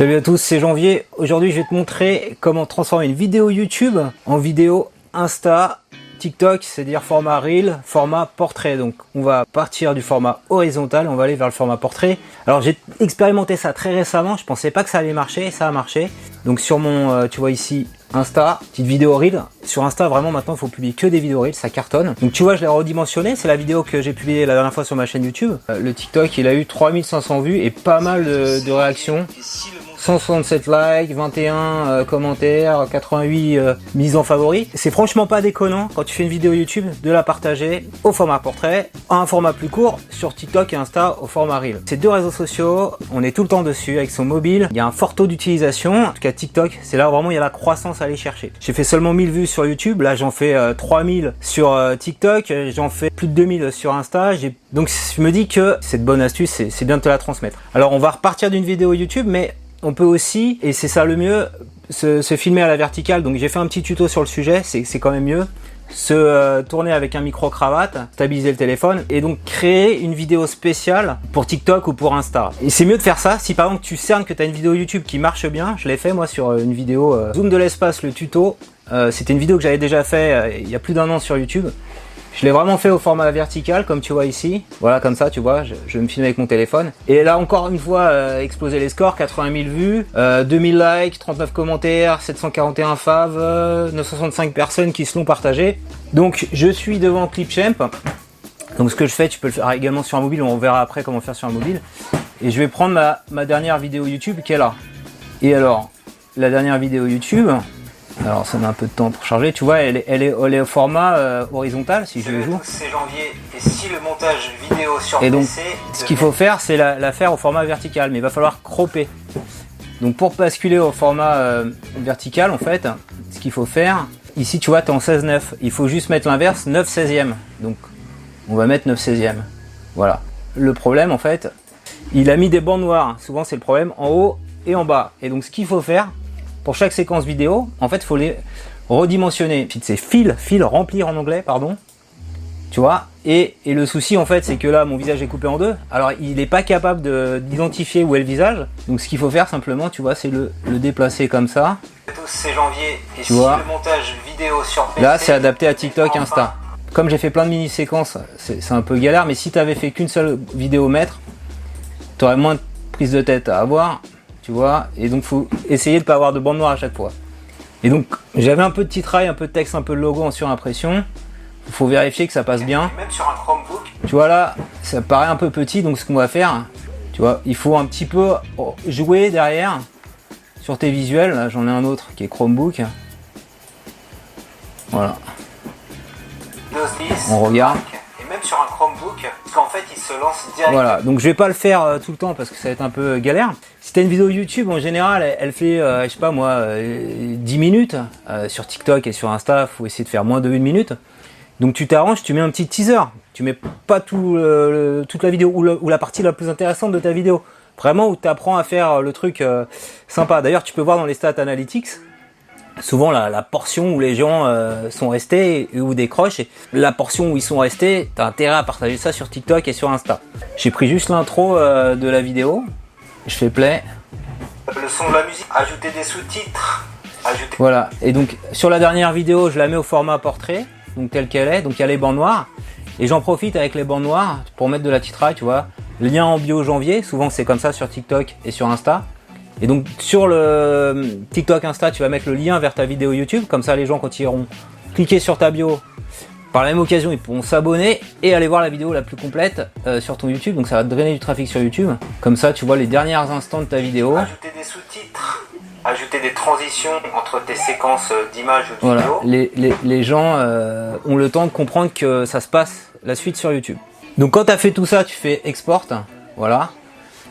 Salut à tous, c'est Janvier. Aujourd'hui, je vais te montrer comment transformer une vidéo YouTube en vidéo Insta, TikTok, c'est-à-dire format Reel, format portrait. Donc, on va partir du format horizontal, on va aller vers le format portrait. Alors, j'ai expérimenté ça très récemment, je pensais pas que ça allait marcher, ça a marché. Donc, sur mon, euh, tu vois ici, Insta, petite vidéo Reel. Sur Insta, vraiment, maintenant, il faut publier que des vidéos Reel, ça cartonne. Donc, tu vois, je l'ai redimensionné. C'est la vidéo que j'ai publiée la dernière fois sur ma chaîne YouTube. Euh, le TikTok, il a eu 3500 vues et pas mal de, réactions. 167 likes, 21 euh, commentaires, 88 euh, mises en favoris. C'est franchement pas déconnant quand tu fais une vidéo YouTube de la partager au format portrait, à un format plus court sur TikTok et Insta au format Reel. Ces deux réseaux sociaux, on est tout le temps dessus avec son mobile. Il y a un fort taux d'utilisation. En tout cas TikTok, c'est là où vraiment il y a la croissance à aller chercher. J'ai fait seulement 1000 vues sur YouTube, là j'en fais 3000 euh, sur TikTok, j'en fais plus de 2000 sur Insta. Donc je me dis que cette bonne astuce, c'est bien de te la transmettre. Alors on va repartir d'une vidéo YouTube, mais on peut aussi, et c'est ça le mieux, se, filmer à la verticale. Donc j'ai fait un petit tuto sur le sujet, c'est quand même mieux. Se euh, tourner avec un micro cravate, stabiliser le téléphone et donc créer une vidéo spéciale pour TikTok ou pour Insta. Et c'est mieux de faire ça si par exemple tu cernes que tu une vidéo YouTube qui marche bien. Je l'ai fait moi sur euh, une vidéo euh, Zoom de l'espace, le tuto. C'était une vidéo que j'avais déjà fait il y a plus d'un an sur YouTube. Je l'ai vraiment fait au format vertical, comme tu vois ici. Voilà, comme ça, tu vois, je, me filme avec mon téléphone. Et là, encore une fois, euh, exploser les scores, 80 000 vues, euh, 2000 likes, 39 commentaires, 741 faves, 965 euh, personnes qui se l'ont partagé. Donc, je suis devant Clipchamp. Donc, ce que je fais, tu peux le faire également sur un mobile, on verra après comment faire sur un mobile. Et je vais prendre ma, ma dernière vidéo YouTube qui est là. Et alors, la dernière vidéo YouTube, alors ça met un peu de temps pour charger. Tu vois, elle est, elle est, au format euh, horizontal si je joue. C'est janvier et si le montage vidéo sur Et donc, ce qu'il faut faire, c'est la, faire au format vertical, mais il va falloir cropper. Donc pour basculer au format euh, vertical, en fait, ce qu'il faut faire, ici tu vois, tu es en 16-9. Il faut juste mettre l'inverse, 9 16e. Donc on va mettre 9 16e. Voilà. Le problème, en fait, il a mis des bandes noires. Souvent c'est le problème en haut et en bas. Et donc ce qu'il faut faire, pour chaque séquence vidéo, en fait, il faut les redimensionner. C'est fil, fil, remplir en anglais, pardon. Tu vois et, le souci, en fait, c'est que là, mon visage est coupé en deux. Alors, il n'est pas capable d'identifier où est le visage. Donc, ce qu'il faut faire, simplement, tu vois, c'est le, déplacer comme ça. C'est janvier. Et tu vois, le montage vidéo sur Là, c'est adapté à TikTok, Insta. Comme j'ai fait plein de mini-séquences, c'est un peu galère. Mais si tu avais fait qu'une seule vidéo maître, tu aurais moins de prise de tête à avoir tu vois. Et donc, faut essayer de pas avoir de bande noire à chaque fois. Et donc, j'avais un peu de titrail, un peu de texte, un peu de logo en surimpression. Il faut vérifier que ça passe bien. Même sur un Chromebook. Tu vois là, ça paraît un peu petit, donc ce qu'on va faire, tu vois, il faut un petit peu jouer derrière sur tes visuels. Là, j'en ai un autre qui est Chromebook. Voilà. On regarde sur un Chromebook, parce qu'en fait, il se lance directement. Voilà, donc je vais pas le faire euh, tout le temps parce que ça va être un peu galère. Si t'as une vidéo YouTube, en général, elle, fait, euh, je sais pas moi, 10 minutes. sur TikTok et sur Insta, faut essayer de faire moins de 1 minute. Donc tu t'arranges, tu mets un petit teaser. Tu mets pas tout, toute la vidéo ou, la partie la plus intéressante de ta vidéo. Vraiment où tu apprends à faire le truc sympa. D'ailleurs, tu peux voir dans les stats analytics, souvent la, portion où les gens euh, sont restés ou décrochent, la portion où ils sont restés, t'as intérêt à partager ça sur TikTok et sur Insta. J'ai pris juste l'intro euh, de la vidéo, je fais play. Le son de la musique, ajouter des sous-titres. Voilà, et donc sur la dernière vidéo, je la mets au format portrait, donc tel qu'elle est, donc il y a les bancs noirs, et j'en profite avec les bancs noirs pour mettre de la titraille, tu vois. Lien en bio janvier, souvent c'est comme ça sur TikTok et sur Insta. Et donc sur le TikTok Insta, tu vas mettre le lien vers ta vidéo YouTube, comme ça les gens quand ils iront cliquer sur ta bio, par la même occasion ils pourront s'abonner et aller voir la vidéo la plus complète euh, sur ton YouTube, donc ça va drainer du trafic sur YouTube. Comme ça tu vois les derniers instants de ta vidéo. Ajouter des sous-titres, ajouter des transitions entre tes séquences d'images ou de voilà. Les, les, les gens euh, ont le temps de comprendre que ça se passe la suite sur YouTube. Donc quand tu as fait tout ça, tu fais export, voilà,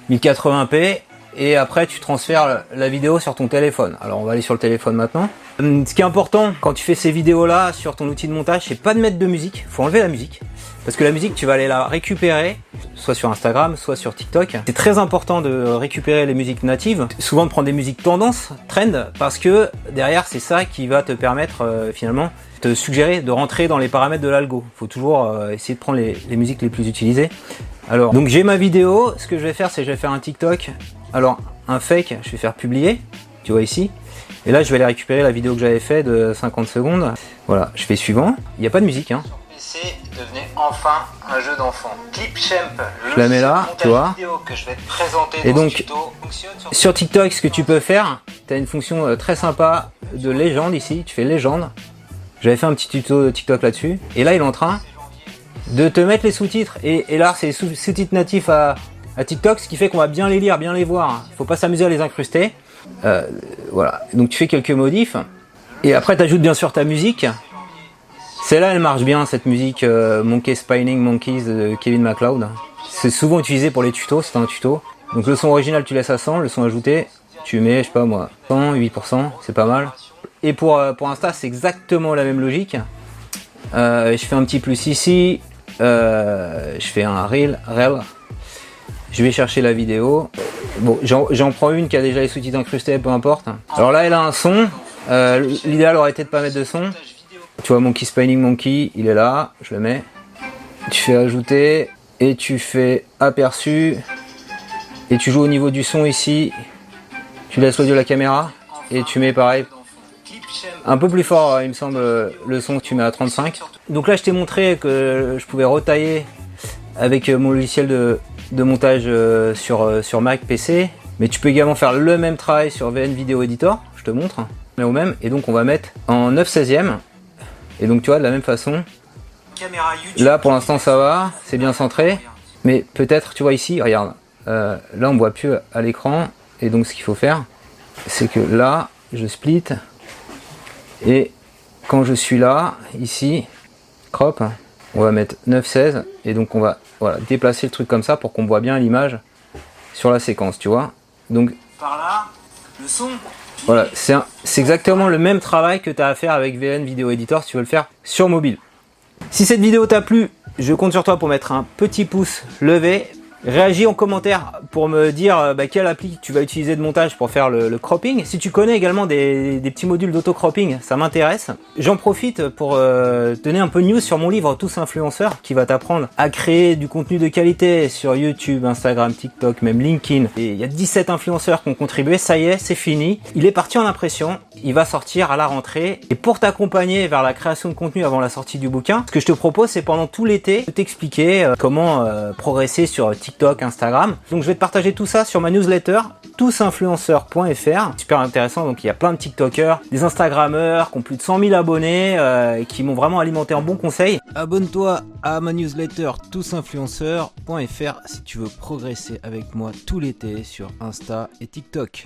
1080p, et après tu transfères la vidéo sur ton téléphone. Alors on va aller sur le téléphone maintenant. Hum, ce qui est important quand tu fais ces vidéos là sur ton outil de montage, c'est pas de mettre de musique, faut enlever la musique. Parce que la musique, tu vas aller la récupérer, soit sur Instagram, soit sur TikTok. C'est très important de récupérer les musiques natives, souvent de prendre des musiques tendance, trend, parce que derrière, c'est ça qui va te permettre euh, finalement te suggérer de rentrer dans les paramètres de l'algo. Faut toujours euh, essayer de prendre les, les musiques les plus utilisées. Alors, donc j'ai ma vidéo. Ce que je vais faire, c'est je vais faire un TikTok alors, un fake, je vais faire publier, tu vois ici. Et là, je vais aller récupérer la vidéo que j'avais fait de 50 secondes. Voilà, je fais suivant. Il n'y a pas de musique, hein. PC devenait enfin un jeu d'enfant. Clipchamp, Je la mets là, tu vois. vidéo que je vais te présenter Et dans donc, tuto sur Sur TikTok, ce que tu peux faire, tu as une fonction euh, très sympa de légende ici. Tu fais légende. J'avais fait un petit tuto de TikTok là-dessus. Et là, il est en train de te mettre les sous-titres. Et, et là, c'est sous-titres natifs à, TikTok, ce qui fait qu'on va bien les lire, bien les voir. Faut pas s'amuser à les incruster. Euh, voilà. Donc tu fais quelques modifs. Et après, tu ajoutes bien sûr ta musique. Celle-là, elle marche bien, cette musique euh, Monkey Spinning Monkeys de Kevin MacLeod. C'est souvent utilisé pour les tutos, c'est un tuto. Donc le son original, tu laisses à 100, le son ajouté, tu mets, je sais pas moi, 100, 8%, c'est pas mal. Et pour, euh, pour Insta, c'est exactement la même logique. Je fais un petit plus ici, je fais un reel, reel. Je vais chercher la vidéo. Bon, j'en prends une qui a déjà les sous-titres incrustés, peu importe. Alors là, elle a un son. Euh, L'idéal aurait été de pas mettre de son. Tu vois, Monkey Spinning Monkey, il est là, je le mets. Tu fais ajouter et tu fais aperçu. Et tu joues au niveau du son ici. Tu laisses l'audio de la caméra et tu mets pareil. Un peu plus fort, il me semble, le son que tu mets à 35. Donc là, je t'ai montré que je pouvais retailler avec mon logiciel de, de montage euh, sur, euh, sur Mac, PC. Mais tu peux également faire le même travail sur VN Video Editor, je te montre. Mais au même, et donc on va mettre en 9 16e. Et donc tu vois, de la même façon. Là, pour l'instant, ça va, c'est bien centré. Mais peut-être, tu vois ici, regarde, euh, là, on voit plus à l'écran. Et donc, ce qu'il faut faire, c'est que là, je split. Et quand je suis là, ici, crop, on va mettre 9-16. Et donc, on va voilà, déplacer le truc comme ça pour qu'on voit bien l'image sur la séquence, tu vois. Donc, Par là, le son. voilà, c'est exactement le même travail que tu as à faire avec VN Video Editor si tu veux le faire sur mobile. Si cette vidéo t'a plu, je compte sur toi pour mettre un petit pouce levé. Réagis en commentaire pour me dire euh, bah, quelle appli tu vas utiliser de montage pour faire le, le cropping. Si tu connais également des, des petits modules d'auto-cropping, ça m'intéresse. J'en profite pour euh, donner un peu de news sur mon livre Tous influenceurs qui va t'apprendre à créer du contenu de qualité sur YouTube, Instagram, TikTok, même LinkedIn. Et il y a 17 influenceurs qui ont contribué, ça y est, c'est fini. Il est parti en impression, il va sortir à la rentrée. Et pour t'accompagner vers la création de contenu avant la sortie du bouquin, ce que je te propose, c'est pendant tout l'été de t'expliquer euh, comment euh, progresser sur TikTok, Instagram. Donc je vais te partager tout ça sur ma newsletter tousinfluenceurs.fr. Super intéressant, donc il y a plein de TikTokers, des Instagrammeurs qui ont plus de 100 000 abonnés, euh, et qui m'ont vraiment alimenté en bons conseils. Abonne-toi à ma newsletter tousinfluenceurs.fr si tu veux progresser avec moi tout l'été sur Insta et TikTok.